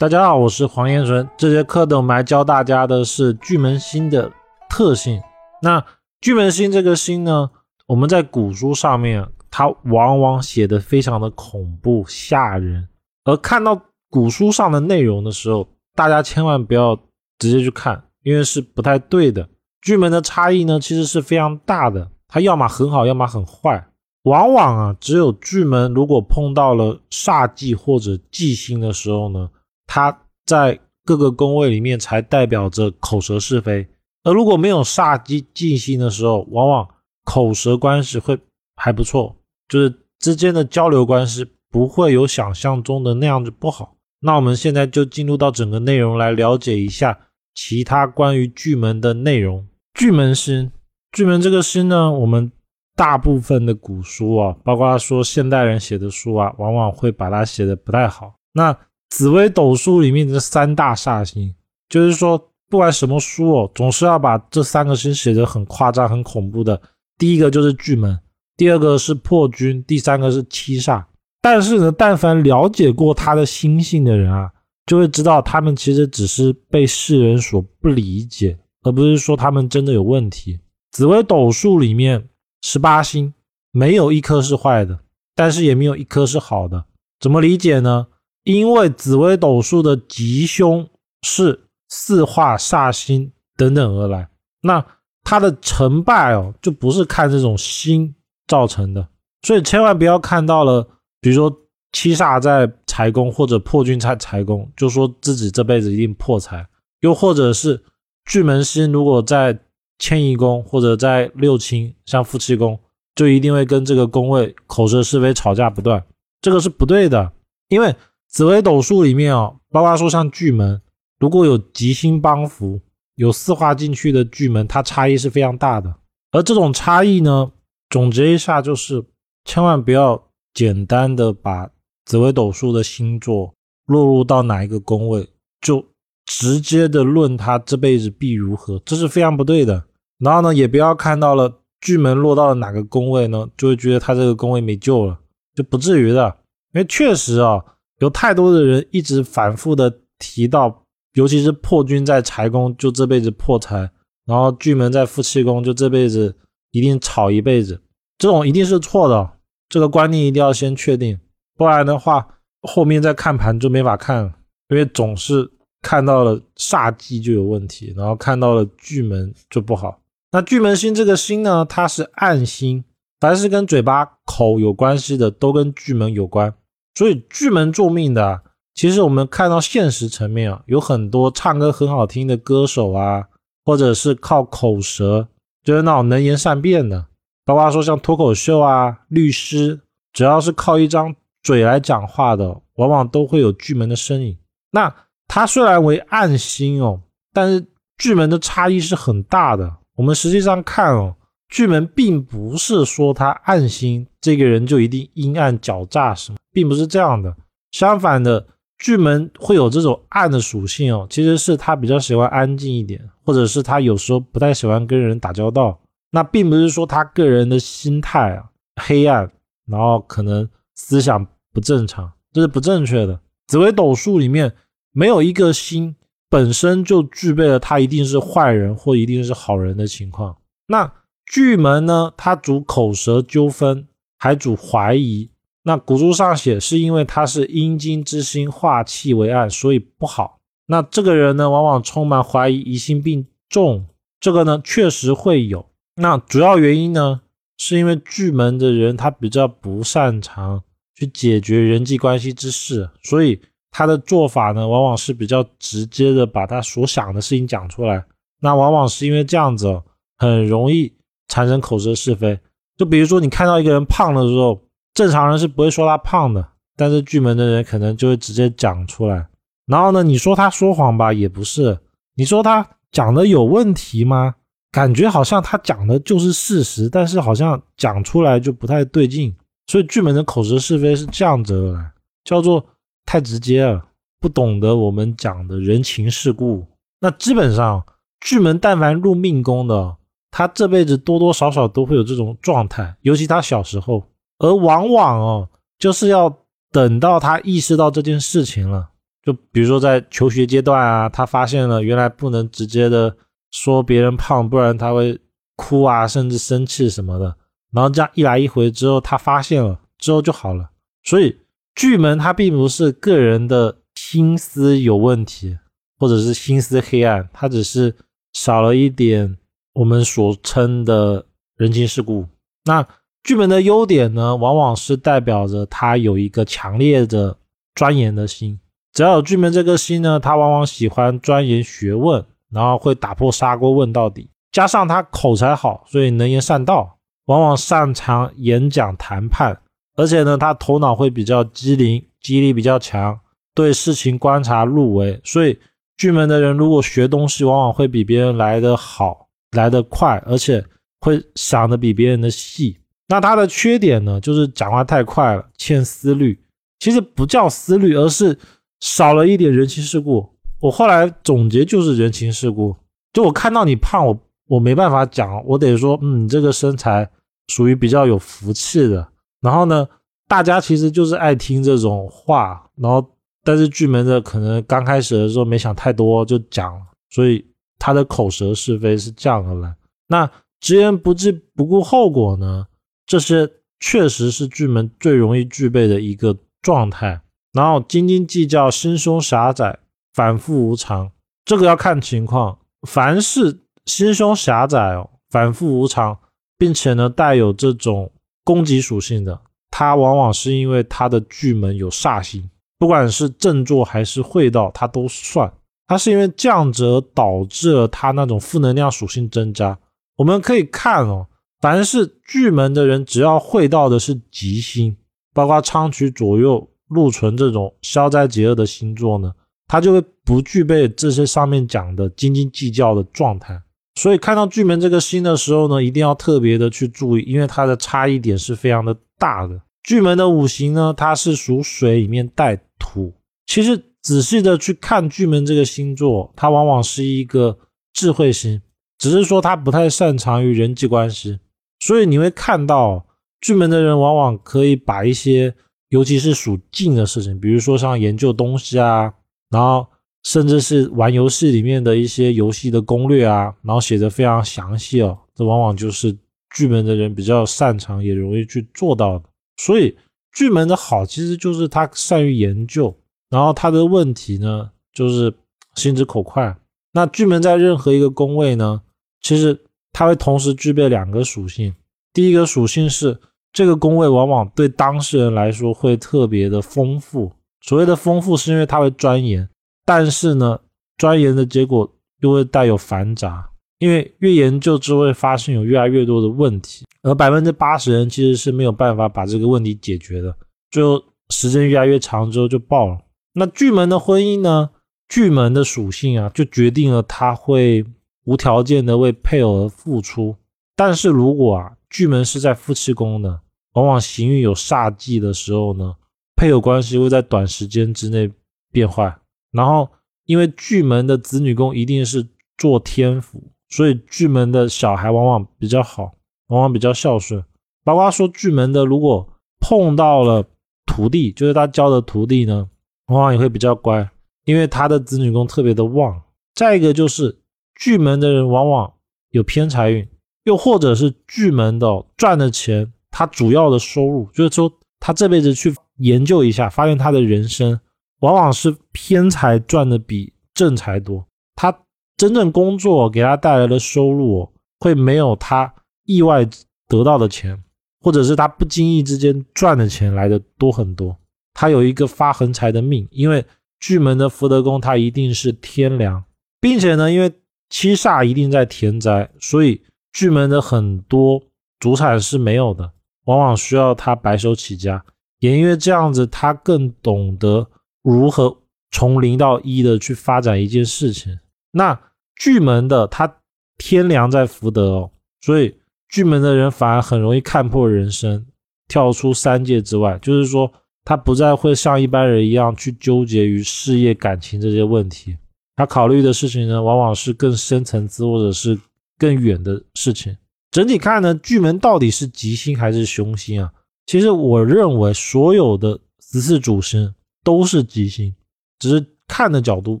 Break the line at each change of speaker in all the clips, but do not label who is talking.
大家好，我是黄彦纯。这节课呢，我们来教大家的是巨门星的特性。那巨门星这个星呢，我们在古书上面，它往往写的非常的恐怖吓人。而看到古书上的内容的时候，大家千万不要直接去看，因为是不太对的。巨门的差异呢，其实是非常大的，它要么很好，要么很坏。往往啊，只有巨门如果碰到了煞忌或者忌星的时候呢。它在各个宫位里面才代表着口舌是非，而如果没有煞机进星的时候，往往口舌关系会还不错，就是之间的交流关系不会有想象中的那样子不好。那我们现在就进入到整个内容来了解一下其他关于巨门的内容。巨门星，巨门这个星呢，我们大部分的古书啊，包括说现代人写的书啊，往往会把它写的不太好。那紫微斗数里面的三大煞星，就是说，不管什么书哦，总是要把这三个星写得很夸张、很恐怖的。第一个就是巨门，第二个是破军，第三个是七煞。但是呢，但凡了解过他的星性的人啊，就会知道他们其实只是被世人所不理解，而不是说他们真的有问题。紫微斗数里面十八星没有一颗是坏的，但是也没有一颗是好的。怎么理解呢？因为紫微斗数的吉凶是四化煞星等等而来，那它的成败哦，就不是看这种星造成的，所以千万不要看到了，比如说七煞在财宫或者破军在财宫，就说自己这辈子一定破财；又或者是巨门星如果在迁移宫或者在六亲，像夫妻宫，就一定会跟这个宫位口舌是非、吵架不断，这个是不对的，因为。紫微斗数里面哦，包括说像巨门，如果有吉星帮扶，有四化进去的巨门，它差异是非常大的。而这种差异呢，总结一下就是，千万不要简单的把紫微斗数的星座落入到哪一个宫位，就直接的论他这辈子必如何，这是非常不对的。然后呢，也不要看到了巨门落到了哪个宫位呢，就会觉得他这个宫位没救了，就不至于的，因为确实啊。有太多的人一直反复的提到，尤其是破军在财宫就这辈子破财，然后巨门在夫妻宫就这辈子一定吵一辈子，这种一定是错的，这个观念一定要先确定，不然的话后面再看盘就没法看了，因为总是看到了煞忌就有问题，然后看到了巨门就不好。那巨门星这个星呢，它是暗星，凡是跟嘴巴口有关系的都跟巨门有关。所以巨门做命的，其实我们看到现实层面啊，有很多唱歌很好听的歌手啊，或者是靠口舌，就是那种能言善辩的，包括说像脱口秀啊、律师，只要是靠一张嘴来讲话的，往往都会有巨门的身影。那它虽然为暗星哦，但是巨门的差异是很大的。我们实际上看哦。巨门并不是说他暗星，这个人就一定阴暗狡诈什么，并不是这样的。相反的，巨门会有这种暗的属性哦，其实是他比较喜欢安静一点，或者是他有时候不太喜欢跟人打交道。那并不是说他个人的心态啊黑暗，然后可能思想不正常，这是不正确的。紫微斗数里面没有一个星本身就具备了他一定是坏人或一定是好人的情况。那巨门呢，它主口舌纠纷，还主怀疑。那古书上写，是因为他是阴金之星化气为暗，所以不好。那这个人呢，往往充满怀疑、疑心病重。这个呢，确实会有。那主要原因呢，是因为巨门的人他比较不擅长去解决人际关系之事，所以他的做法呢，往往是比较直接的把他所想的事情讲出来。那往往是因为这样子，很容易。产生口舌是非，就比如说你看到一个人胖的时候，正常人是不会说他胖的，但是巨门的人可能就会直接讲出来。然后呢，你说他说谎吧，也不是；你说他讲的有问题吗？感觉好像他讲的就是事实，但是好像讲出来就不太对劲。所以巨门的口舌是非是这样子的，叫做太直接了，不懂得我们讲的人情世故。那基本上巨门但凡入命宫的。他这辈子多多少少都会有这种状态，尤其他小时候，而往往哦，就是要等到他意识到这件事情了，就比如说在求学阶段啊，他发现了原来不能直接的说别人胖，不然他会哭啊，甚至生气什么的。然后这样一来一回之后，他发现了之后就好了。所以巨门他并不是个人的心思有问题，或者是心思黑暗，他只是少了一点我们所称的人情世故。那巨门的优点呢，往往是代表着他有一个强烈的钻研的心。只要有巨门这个心呢，他往往喜欢钻研学问，然后会打破砂锅问到底。加上他口才好，所以能言善道，往往擅长演讲谈判。而且呢，他头脑会比较机灵，记忆力比较强，对事情观察入微。所以巨门的人如果学东西，往往会比别人来得好，来得快，而且会想的比别人的细。那他的缺点呢，就是讲话太快了，欠思虑。其实不叫思虑，而是少了一点人情世故。我后来总结就是人情世故。就我看到你胖，我我没办法讲，我得说，嗯，你这个身材属于比较有福气的。然后呢，大家其实就是爱听这种话。然后，但是巨门的可能刚开始的时候没想太多就讲了，所以他的口舌是非是这样而来。那直言不计不顾后果呢？这些确实是巨门最容易具备的一个状态，然后斤斤计较、心胸狭窄、反复无常，这个要看情况。凡是心胸狭窄哦、反复无常，并且呢带有这种攻击属性的，它往往是因为他的巨门有煞星，不管是正坐还是会道，它都算。它是因为降者导致了它那种负能量属性增加。我们可以看哦。凡是巨门的人，只要会到的是吉星，包括昌曲左右、禄存这种消灾解厄的星座呢，他就会不具备这些上面讲的斤斤计较的状态。所以看到巨门这个星的时候呢，一定要特别的去注意，因为它的差异点是非常的大的。巨门的五行呢，它是属水里面带土。其实仔细的去看巨门这个星座，它往往是一个智慧星，只是说它不太擅长于人际关系。所以你会看到巨门的人往往可以把一些，尤其是属静的事情，比如说像研究东西啊，然后甚至是玩游戏里面的一些游戏的攻略啊，然后写的非常详细哦，这往往就是巨门的人比较擅长也容易去做到的。所以巨门的好其实就是他善于研究，然后他的问题呢就是心直口快。那巨门在任何一个宫位呢，其实。它会同时具备两个属性，第一个属性是这个宫位往往对当事人来说会特别的丰富。所谓的丰富，是因为他会钻研，但是呢，钻研的结果又会带有繁杂，因为越研究就会发现有越来越多的问题，而百分之八十人其实是没有办法把这个问题解决的，最后时间越来越长之后就爆了。那巨门的婚姻呢？巨门的属性啊，就决定了他会。无条件的为配偶而付出，但是如果啊巨门是在夫妻宫呢，往往行运有煞忌的时候呢，配偶关系会在短时间之内变坏。然后因为巨门的子女宫一定是做天府，所以巨门的小孩往往比较好，往往比较孝顺。包括说巨门的如果碰到了徒弟，就是他教的徒弟呢，往往也会比较乖，因为他的子女宫特别的旺。再一个就是。巨门的人往往有偏财运，又或者是巨门的赚的钱，他主要的收入就是说，他这辈子去研究一下，发现他的人生往往是偏财赚的比正财多。他真正工作给他带来的收入，会没有他意外得到的钱，或者是他不经意之间赚的钱来的多很多。他有一个发横财的命，因为巨门的福德宫，他一定是天梁，并且呢，因为七煞一定在田宅，所以巨门的很多主产是没有的，往往需要他白手起家。也因为这样子，他更懂得如何从零到一的去发展一件事情。那巨门的他天良在福德哦，所以巨门的人反而很容易看破人生，跳出三界之外。就是说，他不再会像一般人一样去纠结于事业、感情这些问题。他考虑的事情呢，往往是更深层次或者是更远的事情。整体看呢，巨门到底是吉星还是凶星啊？其实我认为所有的十四主星都是吉星，只是看的角度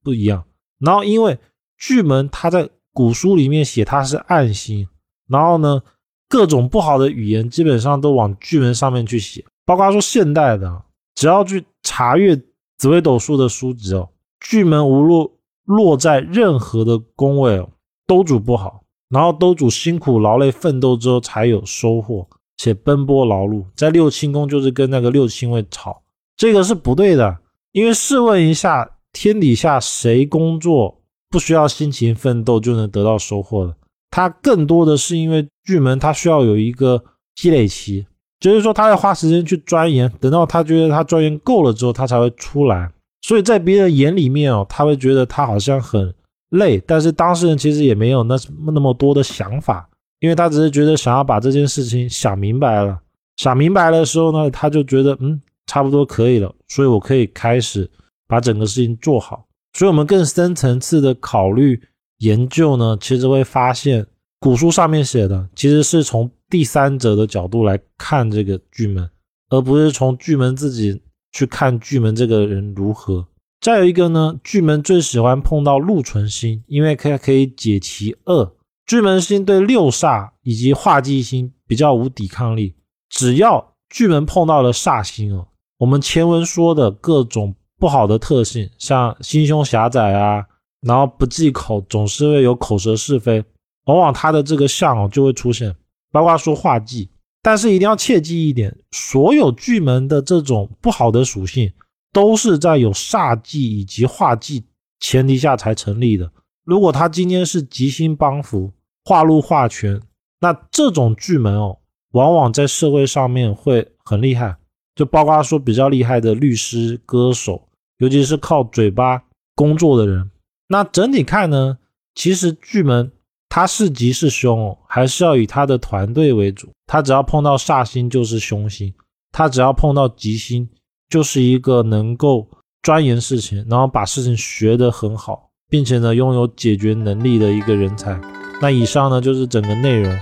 不一样。然后因为巨门他在古书里面写他是暗星，然后呢，各种不好的语言基本上都往巨门上面去写，包括说现代的，只要去查阅紫微斗数的书籍哦，巨门无论落在任何的宫位哦，都主不好，然后都主辛苦劳累奋斗之后才有收获，且奔波劳碌，在六亲宫就是跟那个六亲位吵，这个是不对的，因为试问一下，天底下谁工作？不需要辛勤奋斗就能得到收获的，他更多的是因为巨门，他需要有一个积累期，就是说他要花时间去钻研，等到他觉得他钻研够了之后，他才会出来。所以在别人眼里面哦，他会觉得他好像很累，但是当事人其实也没有那那么多的想法，因为他只是觉得想要把这件事情想明白了，想明白的时候呢，他就觉得嗯，差不多可以了，所以我可以开始把整个事情做好。所以，我们更深层次的考虑研究呢，其实会发现古书上面写的，其实是从第三者的角度来看这个巨门，而不是从巨门自己去看巨门这个人如何。再有一个呢，巨门最喜欢碰到禄存星，因为可以可以解其恶。巨门星对六煞以及化忌星比较无抵抗力，只要巨门碰到了煞星哦，我们前文说的各种。不好的特性，像心胸狭窄啊，然后不忌口，总是会有口舌是非，往往他的这个相哦就会出现，包括说化忌。但是一定要切记一点，所有巨门的这种不好的属性，都是在有煞忌以及化忌前提下才成立的。如果他今天是吉星帮扶，化禄化权，那这种巨门哦，往往在社会上面会很厉害，就包括说比较厉害的律师、歌手。尤其是靠嘴巴工作的人，那整体看呢，其实巨门他是吉是凶，还是要以他的团队为主。他只要碰到煞星就是凶星，他只要碰到吉星就是一个能够钻研事情，然后把事情学得很好，并且呢拥有解决能力的一个人才。那以上呢就是整个内容。